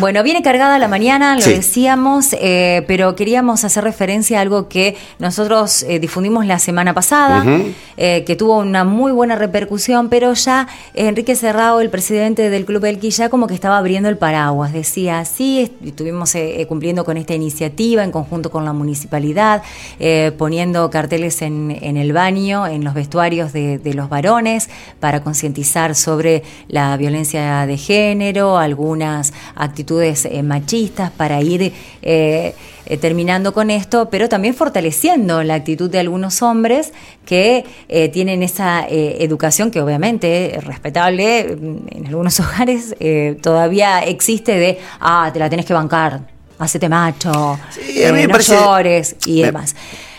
Bueno, viene cargada la mañana, lo Sí. decíamos, eh, pero queríamos hacer referencia a algo que nosotros eh, difundimos la semana pasada, eh, que tuvo una muy buena repercusión, pero ya Enrique Cerrado, el presidente del Club Elqui, ya como que estaba abriendo el paraguas. Decía, sí, est- estuvimos cumpliendo con esta iniciativa en conjunto con la municipalidad, poniendo carteles en, en el baño, en los vestuarios de, de los varones, para concientizar sobre la violencia de género, algunas actitudes eh, machistas, para ir eh, terminando con esto, pero también fortaleciendo la actitud de algunos hombres que eh, tienen esa educación que obviamente es respetable mm, en algunos hogares todavía existe de ah te la tenés que bancar hacete macho Sí, a mí me no parece- llores y demás.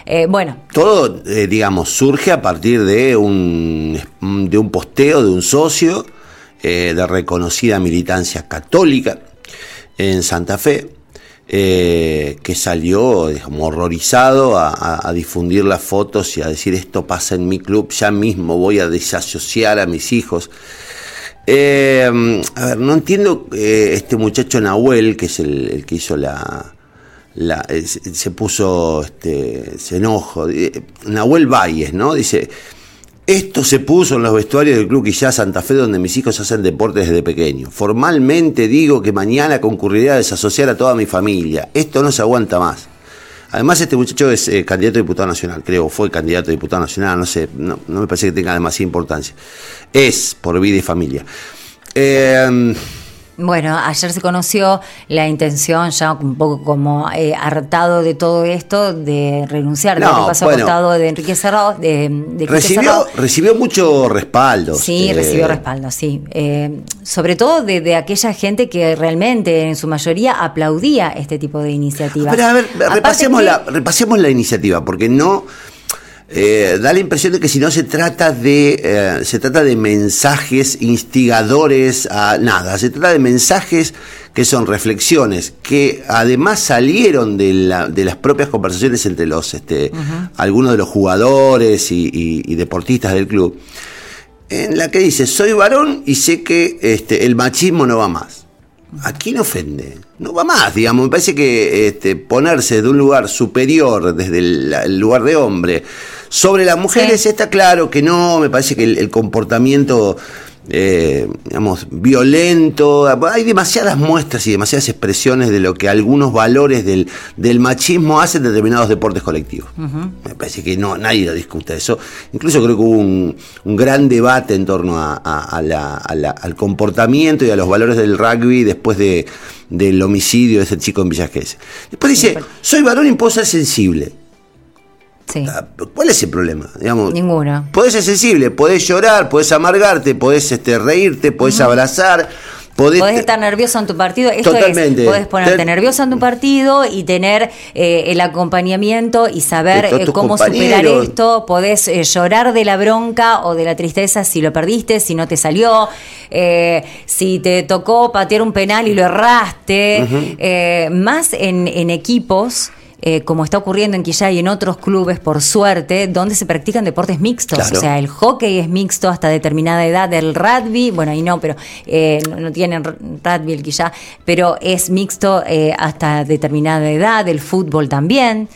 Eh, bueno. Todo, eh, digamos, surge a partir de un, de un posteo de un socio eh, de reconocida militancia católica en Santa Fe, eh, que salió horrorizado a, difundir las fotos y a decir esto pasa en mi club, ya mismo voy a desasociar a mis hijos. Eh, a ver, no entiendo eh, este muchacho Nahuel, que es el, que hizo la... se, puso, este, se enojo. Nahuel Valles, ¿no? Dice, esto se puso en los vestuarios del Club Quillá Santa Fe, donde mis hijos hacen deportes desde pequeño. Formalmente digo que mañana concurriré a desasociar a toda mi familia. Esto no se aguanta más. Además, este muchacho es eh, candidato a diputado nacional, creo, fue candidato a diputado nacional, no sé, no, no me parece que tenga demasiada importancia. Es por vida y familia. Eh, Bueno, ayer se conoció la intención, ya un poco como eh, hartado de todo esto, de renunciar de No, lo que pasó bueno. de Enrique Cerrado. De, de recibió, Cerrado. recibió mucho respaldo. Sí, eh, recibió respaldo, sí. Eh, sobre todo de, de aquella gente que realmente en su mayoría aplaudía este tipo de iniciativas. Pero a ver, repasemos, que- la, repasemos la iniciativa, porque no. Eh, da la impresión de que si no se trata de eh, se trata de mensajes instigadores a nada, se trata de mensajes que son reflexiones que además salieron de, la- de las propias conversaciones entre los este, algunos de los jugadores y, y- y deportistas del club, en la que dice soy varón y sé que este, el machismo no va más. ¿A quién ofende? No va más, digamos. Me parece que este, ponerse de un lugar superior, desde el, el lugar de hombre, sobre las mujeres Sí. está claro que no. Me parece que el, el comportamiento, eh, digamos, violento. Hay demasiadas muestras y demasiadas expresiones de lo que algunos valores del, del machismo hacen en determinados deportes colectivos. Me parece que no, nadie lo discute eso. Incluso creo que hubo un, un gran debate en torno a, a- a la- a la- al comportamiento y a los valores del rugby después de, del homicidio de ese chico en Villa Gesell. Después dice, soy varón y puedo ser sensible. Sí, Ah, ¿Cuál es el problema? Digamos, ninguno. Podés ser sensible, podés llorar, podés amargarte, podés este, reírte, podés abrazar, podés... Podés estar nervioso en tu partido. Esto Totalmente. es, podés ponerte Ten- nervioso en tu partido y tener eh, el acompañamiento y saber eh, cómo superar esto. Podés eh, llorar de la bronca o de la tristeza si lo perdiste, si no te salió, eh, si te tocó patear un penal y lo erraste. Eh, más en, en equipos. Eh, como está ocurriendo en Quillay y en otros clubes, por suerte, donde se practican deportes mixtos. Claro. O sea, el hockey es mixto hasta determinada edad, el rugby, bueno, ahí no, pero eh, no, no tienen rugby el quizá, pero es mixto eh, hasta determinada edad, el fútbol también.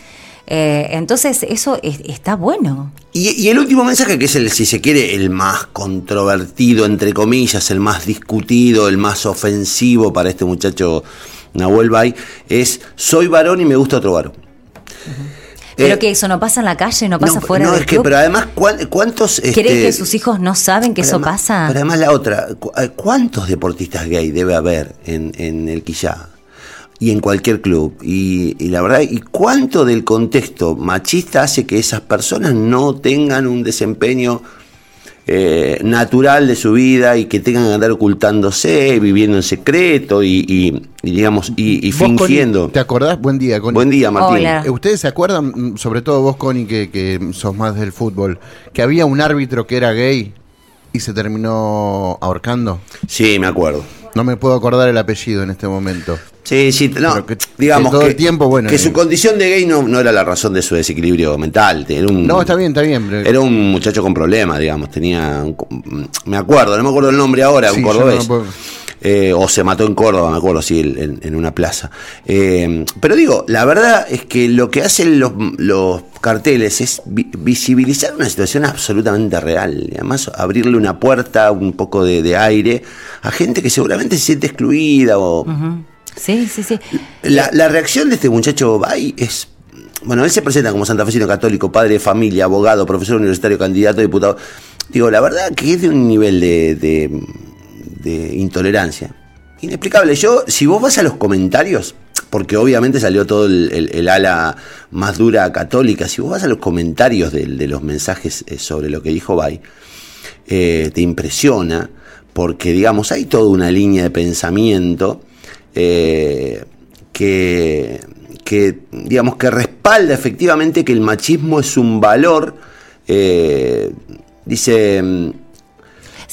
Eh, entonces, eso es- está bueno. Y, y el último mensaje, que es el, si se quiere, el más controvertido, entre comillas, el más discutido, el más ofensivo para este muchacho Nahuel Bay, es soy varón y me gusta otro varón. Pero Eh, que eso no pasa en la calle, no pasa no, fuera no, del es que, pero además, ¿cuán- ¿cuántos... ¿Cree este, que sus hijos no saben que eso además- pasa? Pero además la otra, eh, ¿cuántos deportistas gay debe haber en, en el Quillá? Y en cualquier club. Y, y la verdad, ¿y cuánto del contexto machista hace que esas personas no tengan un desempeño eh, natural de su vida y que tengan que andar ocultándose, viviendo en secreto y, y- y, digamos, y, y Vos, Connie, fingiendo? ¿Te acordás? Buen día, Connie. Buen día, Martín. Hola. Eh, ¿Ustedes se acuerdan, mm, sobre todo vos, Connie, que, que sos más del fútbol, que había un árbitro que era gay y se terminó ahorcando? Sí, me acuerdo. No me puedo acordar el apellido en este momento. Sí, sí, no, que- digamos que todo que, el tiempo, bueno, que su condición de gay no, no era la razón de su desequilibrio mental. Era un, No, está bien, está bien. pero- Era un muchacho con problemas, digamos. Tenía. un- me acuerdo, no me acuerdo el nombre ahora, Sí, un cordobés. Eh, o se mató en Córdoba, me acuerdo, sí, en, en una plaza. Eh, pero digo, la verdad es que lo que hacen los, los carteles es vi- visibilizar una situación absolutamente real. Y además, abrirle una puerta, un poco de, de aire a gente que seguramente se siente excluida o. Sí, sí, sí. La, la reacción de este muchacho Bay es. Bueno, él se presenta como santafesino católico, padre de familia, abogado, profesor universitario, candidato diputado. Digo, la verdad que es de un nivel de, de, de intolerancia inexplicable. Yo, si vos vas a los comentarios, porque obviamente salió todo el, ala más dura católica, si vos vas a los comentarios de, los mensajes eh, sobre lo que dijo Bay, eh, te impresiona, porque digamos, hay toda una línea de pensamiento eh, que, que, digamos, que respalda efectivamente que el machismo es un valor. dice.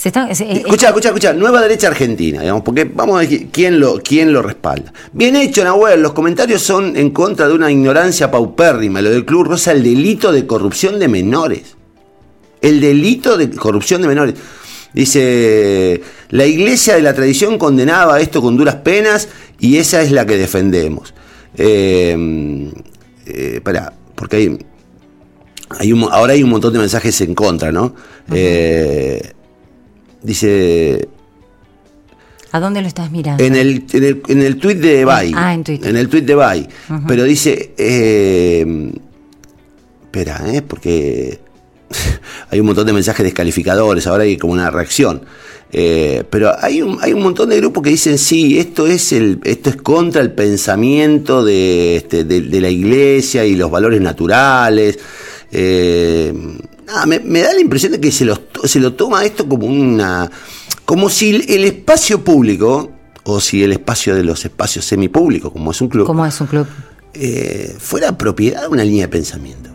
Se están- se- eh, Escucha, escucha, escucha, nueva derecha argentina, digamos, porque vamos a ver quién lo, quién lo respalda. Bien hecho, Nahuel, los comentarios son en contra de una ignorancia paupérrima, lo del Club Rosa, el delito de corrupción de menores. El delito de corrupción de menores. Dice, la iglesia de la tradición condenaba esto con duras penas y esa es la que defendemos. Eh, eh, pará, porque hay, hay un ahora hay un montón de mensajes en contra, ¿no? Eh, dice, ¿A dónde lo estás mirando? en el, en el, en el tuit de Bay. Ah, en Twitter. el tuit de Bay. Pero dice. eh, espera, ¿eh? Porque hay un montón de mensajes descalificadores. Ahora hay como una reacción. Eh, pero hay un, hay un montón de grupos que dicen sí, esto es el, esto es contra el pensamiento de, este, de, de la iglesia y los valores naturales. Eh, nada, me, me da la impresión de que se lo, se lo toma esto como una. como si el, espacio público, o si el espacio de los espacios semipúblicos, como es un club, ¿Cómo es un club? eh, fuera propiedad de una línea de pensamiento.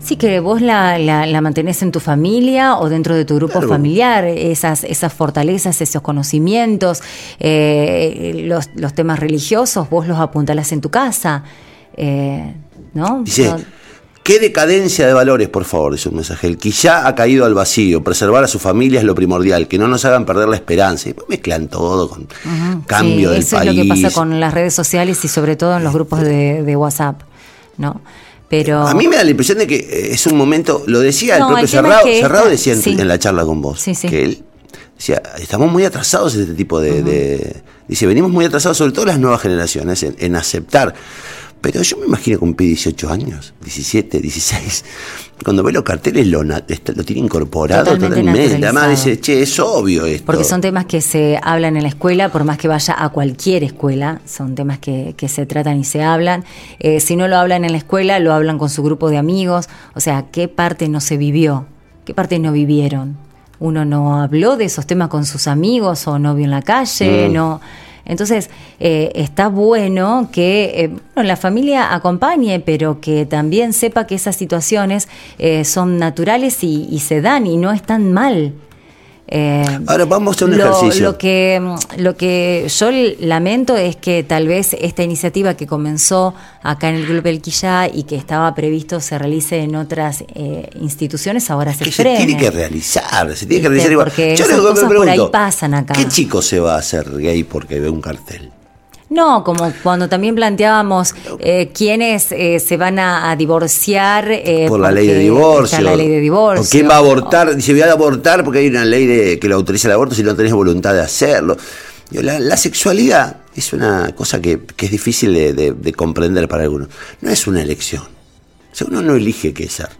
Sí, que vos la, la, la mantenés en tu familia o dentro de tu grupo Claro. familiar, esas, esas fortalezas, esos conocimientos, eh, los, los temas religiosos, vos los apuntalás en tu casa, eh, ¿no? Dice, No- qué decadencia de valores, por favor, dice un mensaje. El que ya ha caído al vacío, preservar a su familia es lo primordial, que no nos hagan perder la esperanza. Y mezclan todo con cambio sí, del eso país. es lo que pasa con las redes sociales y sobre todo en los grupos de, de WhatsApp, ¿no? Pero A mí me da la impresión de que eh, es un momento, lo decía No, el propio Cerrado, es que Cerrado decía en, sí. en la charla con vos, Sí, sí. que él decía, estamos muy atrasados en este tipo de, de- Dice, venimos muy atrasados, sobre todo las nuevas generaciones, en, en aceptar. Pero yo me imagino que un pibe de 18 años, 17, 16, cuando ve los carteles lo, tiene incorporado Totalmente totalmente. Además dice, che, es obvio esto. Porque son temas que se hablan en la escuela, por más que vaya a cualquier escuela, son temas que, que se tratan y se hablan. Eh, si no lo hablan en la escuela, lo hablan con su grupo de amigos. O sea, ¿qué parte no se vivió? ¿Qué parte no vivieron? Uno no habló de esos temas con sus amigos o no vio en la calle, Mm. no. Entonces, eh, está bueno que eh, bueno, la familia acompañe, pero que también sepa que esas situaciones eh, son naturales y, y se dan y no están mal. Eh, Ahora vamos a un lo, ejercicio. Lo que, mm, lo que yo lamento es que tal vez esta iniciativa que comenzó acá en el Club El Quillá y que estaba previsto se realice en otras eh, instituciones, ahora se que se frene. tiene que realizar, se tiene que realizar. Porque Yo esas le- me cosas por ahí pregunto, pasan acá. ¿Qué chico se va a hacer gay porque ve un cartel? No, como cuando también planteábamos eh, quiénes eh, se van a, a divorciar eh, por la ley de divorcio. la ley de divorcio. O quién va a abortar, dice, voy a abortar porque hay una ley de, que lo autoriza el aborto si no tenés voluntad de hacerlo. La, la sexualidad es una cosa que, que es difícil de, de- de comprender para algunos. No es una elección. O sea, uno no elige qué ser.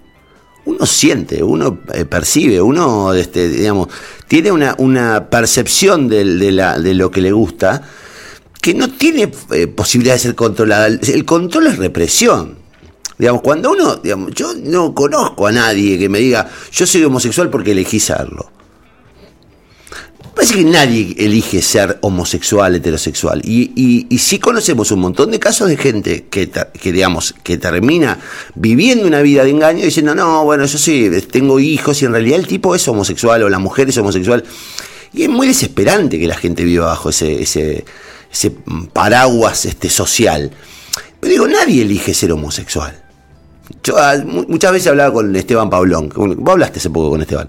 Uno siente, uno eh, percibe, uno este, digamos, tiene una, una percepción del- de, la- de lo que le gusta que no tiene eh, posibilidad de ser controlada. El, control es represión. Digamos, cuando uno, digamos, yo no conozco a nadie que me diga, yo soy homosexual porque elegí serlo. Parece que nadie elige ser homosexual, heterosexual. Y, y, y sí conocemos un montón de casos de gente que, que, digamos, que termina viviendo una vida de engaño diciendo, no, bueno, yo sí, tengo hijos y en realidad el tipo es homosexual o la mujer es homosexual. Y es muy desesperante que la gente viva bajo ese, ese, ese paraguas este, social. Pero digo, nadie elige ser homosexual. Yo ah, mu- muchas veces hablaba con Esteban Pablón. con- Vos hablaste hace poco con Esteban.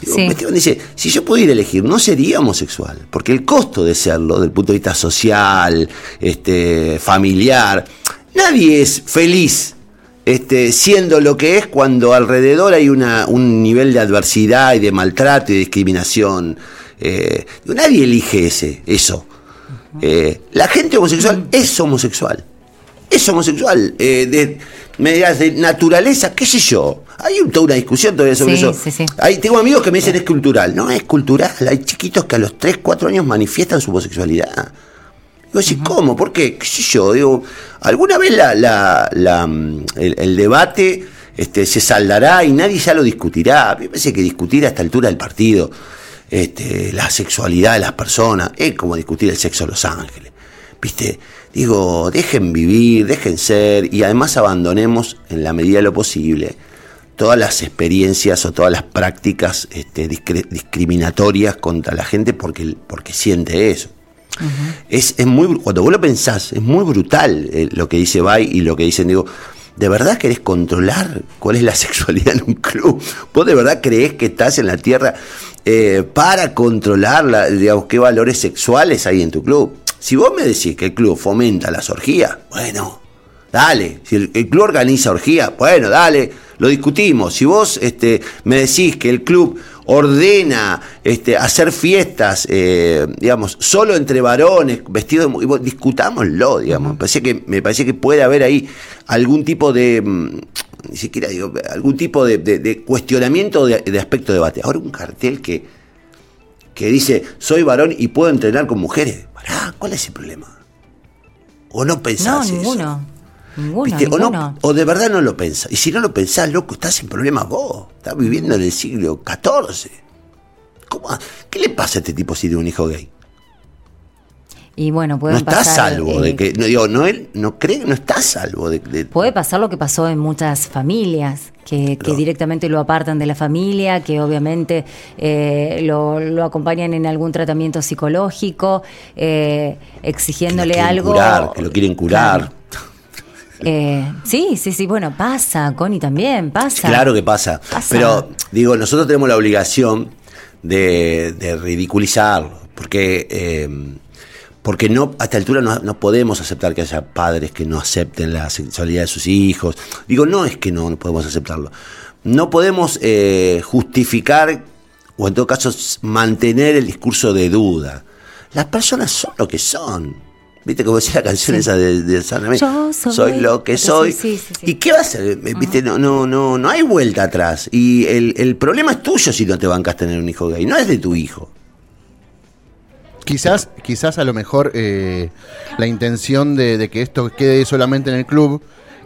Digo, sí. Esteban dice, si yo pudiera elegir, no sería homosexual. Porque el costo de serlo, desde el punto de vista social, este, familiar, nadie es feliz este, siendo lo que es cuando alrededor hay una, un nivel de adversidad y de maltrato y discriminación. Eh, nadie elige ese, eso. Eh, la gente homosexual es homosexual. Es homosexual. eh, de, medidas de naturaleza, qué sé yo. Hay un- toda una discusión todavía sobre Sí, eso. sí, sí. Hay, tengo amigos que me dicen es cultural. No es cultural. Hay chiquitos que a los 3, 4 años manifiestan su homosexualidad. Digo, sí, ¿cómo? ¿Por qué? ¿Qué sé yo? Digo, ¿alguna vez la, la- la, mm, el, el debate este, se saldará y nadie ya lo discutirá? Me parece que discutir a esta altura del partido este, la sexualidad de las personas es como discutir el sexo de los ángeles. ¿Viste? Digo, dejen vivir, dejen ser y además abandonemos en la medida de lo posible todas las experiencias o todas las prácticas este, discriminatorias contra la gente porque, porque siente eso. es, es muy, cuando vos lo pensás, es muy brutal eh, lo que dice Bay y lo que dicen, digo, ¿de verdad querés controlar cuál es la sexualidad en un club? ¿Vos de verdad creés que estás en la tierra eh, para controlar, la- digamos, qué valores sexuales hay en tu club? Si vos me decís que el club fomenta las orgías, bueno, Dale, si el, el club organiza orgía, bueno, dale, lo discutimos. Si vos este, me decís que el club ordena este, hacer fiestas, eh, digamos, solo entre varones, vestidos de discutámoslo, digamos. me, parece que, me parece que puede haber ahí algún tipo de, mm, ni siquiera digo, algún tipo de, de- de cuestionamiento de, de aspecto de debate. Ahora un cartel que, que dice, soy varón y puedo entrenar con mujeres. Pará, ¿cuál es el problema? ¿O no No, pensás eso? O, no, de verdad no lo pensás. Y si no lo pensás, loco, estás en problemas vos. Estás viviendo en el siglo XIV. ¿Cómo? ¿Qué le pasa a este tipo si tiene un hijo gay? Y bueno, No pueden está pasar. salvo de eh, que. No, digo, no, él no cree no está salvo de. de- Puede pasar lo que pasó en muchas familias, que, que No. directamente lo apartan de la familia, que obviamente eh, lo, lo acompañan en algún tratamiento psicológico, eh, exigiéndole algo. curar, que lo quieren curar. Claro. Eh, sí, sí, sí, bueno, pasa, Connie también, pasa. Claro que pasa. Pasa. Pero, digo, nosotros tenemos la obligación de, de ridiculizarlo. Porque, eh, porque no, a esta altura no, no podemos aceptar que haya padres que no acepten la sexualidad de sus hijos. Digo, no es que no, no podemos aceptarlo. No podemos eh, justificar, o en todo caso, mantener el discurso de duda. Las personas son lo que son. ¿Viste como decía la canción esa de, de San Ramírez? Yo soy- lo que soy. sí, sí, sí. ¿Y qué va a hacer? ¿Viste? No, no, no, no hay vuelta atrás. Y el, el problema es tuyo si no te bancas tener un hijo gay, no es de tu hijo. Quizás, quizás a lo mejor eh, la intención de, de que esto quede solamente en el club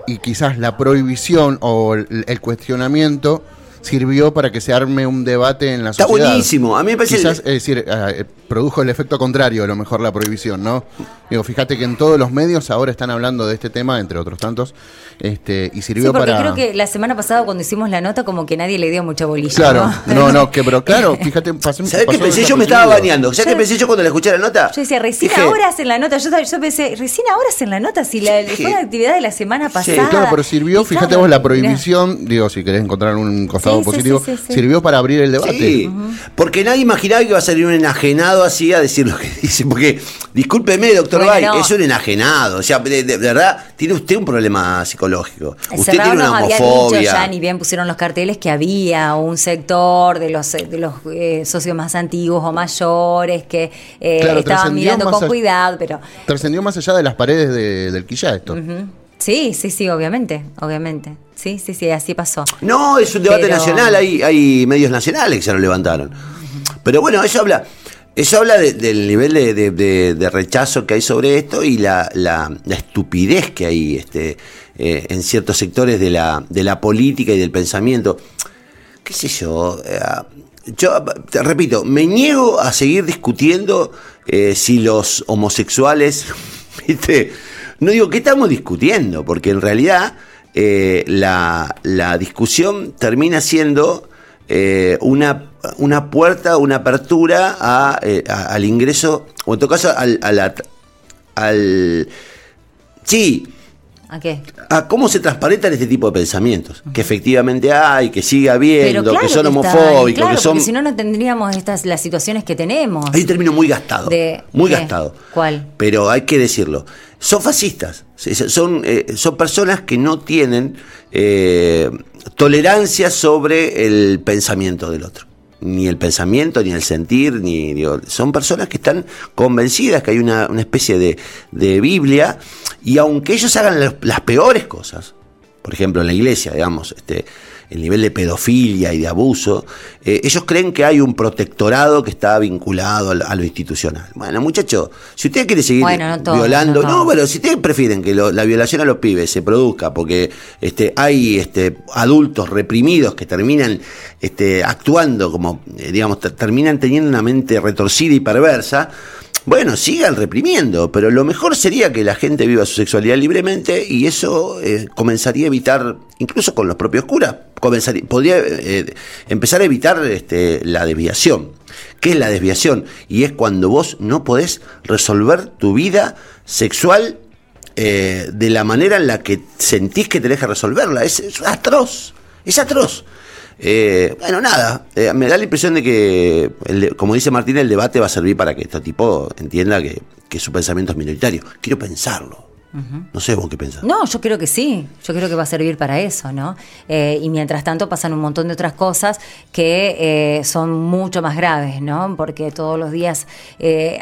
y quizás la prohibición o el, el cuestionamiento sirvió para que se arme un debate en la Está sociedad. buenísimo. A mí me parece. Quizás, es decir, eh, produjo el efecto contrario, a lo mejor la prohibición, ¿no? Digo, fíjate que en todos los medios ahora están hablando de este tema, entre otros tantos, este, y Sí, sirvió porque para. creo que la semana pasada cuando hicimos la nota como que nadie le dio mucha bolilla. Claro, ¿no? no, no, que pero claro, fíjate, pasó, ¿Sabés qué pensé? Yo me estaba bañando. ¿Sabés qué pensé yo cuando le escuché la nota? Yo decía, recién Dije, ahora hacen la nota. Yo, yo pensé, recién ahora hacen la nota. Si la, Sí. fue una actividad de la semana pasada. Claro, pero sirvió, Y fíjate claro, vos, la mirá. prohibición, digo, si querés encontrar un costado Sí, sí, positivo, sí, sí, sí. sirvió para abrir el debate. Sí, porque nadie imaginaba que iba a salir un enajenado así a decir lo que dice. Porque, discúlpeme, doctor Bueno, Bay, no. es un enajenado. O sea, de, de verdad, tiene usted un problema psicológico. Usted Serrano tiene una dicho homofobia. ya, ni bien pusieron los carteles, que había un sector de los, de los eh, socios más antiguos o mayores que eh, Claro, estaban mirando con allá- cuidado, pero Trascendió más allá de las paredes de- del quilla esto. sí, sí, sí, obviamente, obviamente. Sí, sí, sí, así pasó. No, es un debate Pero- nacional, hay, hay medios nacionales que se lo levantaron. Pero bueno, eso habla, eso habla de- del nivel de, rechazo que hay sobre esto y la, la- la estupidez que hay este, eh, en ciertos sectores de la, política y del pensamiento. ¿Qué sé yo? eh, yo repito, me niego a seguir discutiendo eh, si los homosexuales, ¿viste? No digo que estamos discutiendo, porque en realidad la, la discusión termina siendo una, una puerta, una apertura a, eh, a- al ingreso, o en todo caso al sí, ¿A qué? A cómo se transparentan este tipo de pensamientos. Que efectivamente hay, que sigue habiendo, que son homofóbicos, que son. si no, no tendríamos estas las situaciones que tenemos. Hay un término muy gastado. muy gastado. ¿Cuál? Pero hay que decirlo. Son fascistas. Son, eh, son personas que no tienen eh, tolerancia sobre el pensamiento del otro ni el pensamiento, ni el sentir, ni son personas que están convencidas que hay una, especie de, de, Biblia, y aunque ellos hagan las peores cosas, por ejemplo en la iglesia, digamos, este, el nivel de pedofilia y de abuso, eh, ellos creen que hay un protectorado que está vinculado a, lo institucional. Bueno, muchachos, si usted quiere seguir violando, no, pero si ustedes prefieren que la violación a los pibes se produzca porque este, hay este, adultos reprimidos que terminan este, actuando como, eh, digamos, terminan teniendo una mente retorcida y perversa, bueno, sigan reprimiendo, pero lo mejor sería que la gente viva su sexualidad libremente y eso eh, comenzaría a evitar, incluso con los propios curas, comenzaría, podría eh, empezar a evitar este, la desviación. ¿Qué es la desviación? Y es cuando vos no podés resolver tu vida sexual eh, de la manera en la que sentís que tenés que resolverla. es atroz, es atroz. Eh, bueno, nada, eh, me da la impresión de que, como dice Martín, el debate va a servir para que este tipo entienda que, que su pensamiento es minoritario. Quiero pensarlo. No sé vos qué pensás. No, yo creo que sí. Yo creo que va a servir para eso, ¿no? Eh, y mientras tanto pasan un montón de otras cosas que eh, son mucho más graves, ¿no? Porque todos los días eh,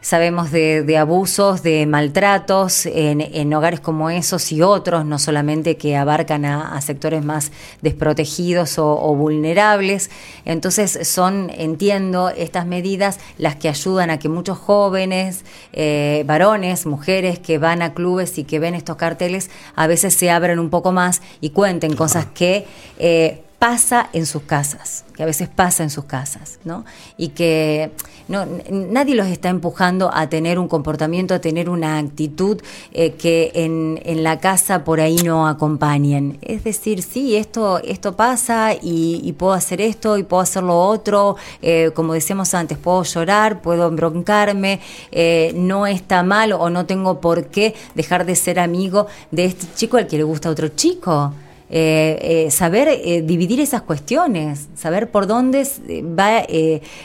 sabemos de, abusos, de maltratos en, hogares como esos y otros, no solamente que abarcan a, sectores más desprotegidos o, o, vulnerables. Entonces son, entiendo, estas medidas las que ayudan a que muchos jóvenes, varones, mujeres que van a clubes y que ven estos carteles a veces se abren un poco más y cuenten cosas que eh, pasa en sus casas, que a veces pasa en sus casas, ¿no? Y que no, nadie los está empujando a tener un comportamiento, a tener una actitud eh, que en, en, la casa por ahí no acompañen. Es decir, sí, esto, esto pasa y, puedo hacer esto y puedo hacer lo otro, eh, como decíamos antes, puedo llorar, puedo embroncarme, eh, no está mal o no tengo por qué dejar de ser amigo de este chico al que le gusta otro chico. Eh, eh, saber eh, dividir esas cuestiones, saber por dónde va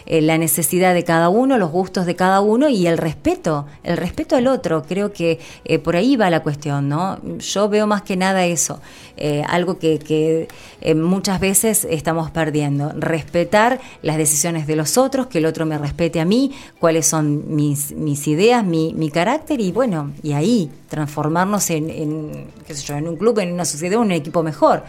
la necesidad de cada uno, los gustos de cada uno y el respeto, el respeto al otro. Creo que por ahí va la cuestión, ¿no? Yo veo más que nada eso, algo que, que muchas veces estamos perdiendo, respetar las decisiones de los otros, que el otro me respete a mí, cuáles son mis, mis ideas, mi, mi carácter y bueno, y ahí transformarnos en, en, qué sé yo, en un club, en una sociedad, un equipo mejor.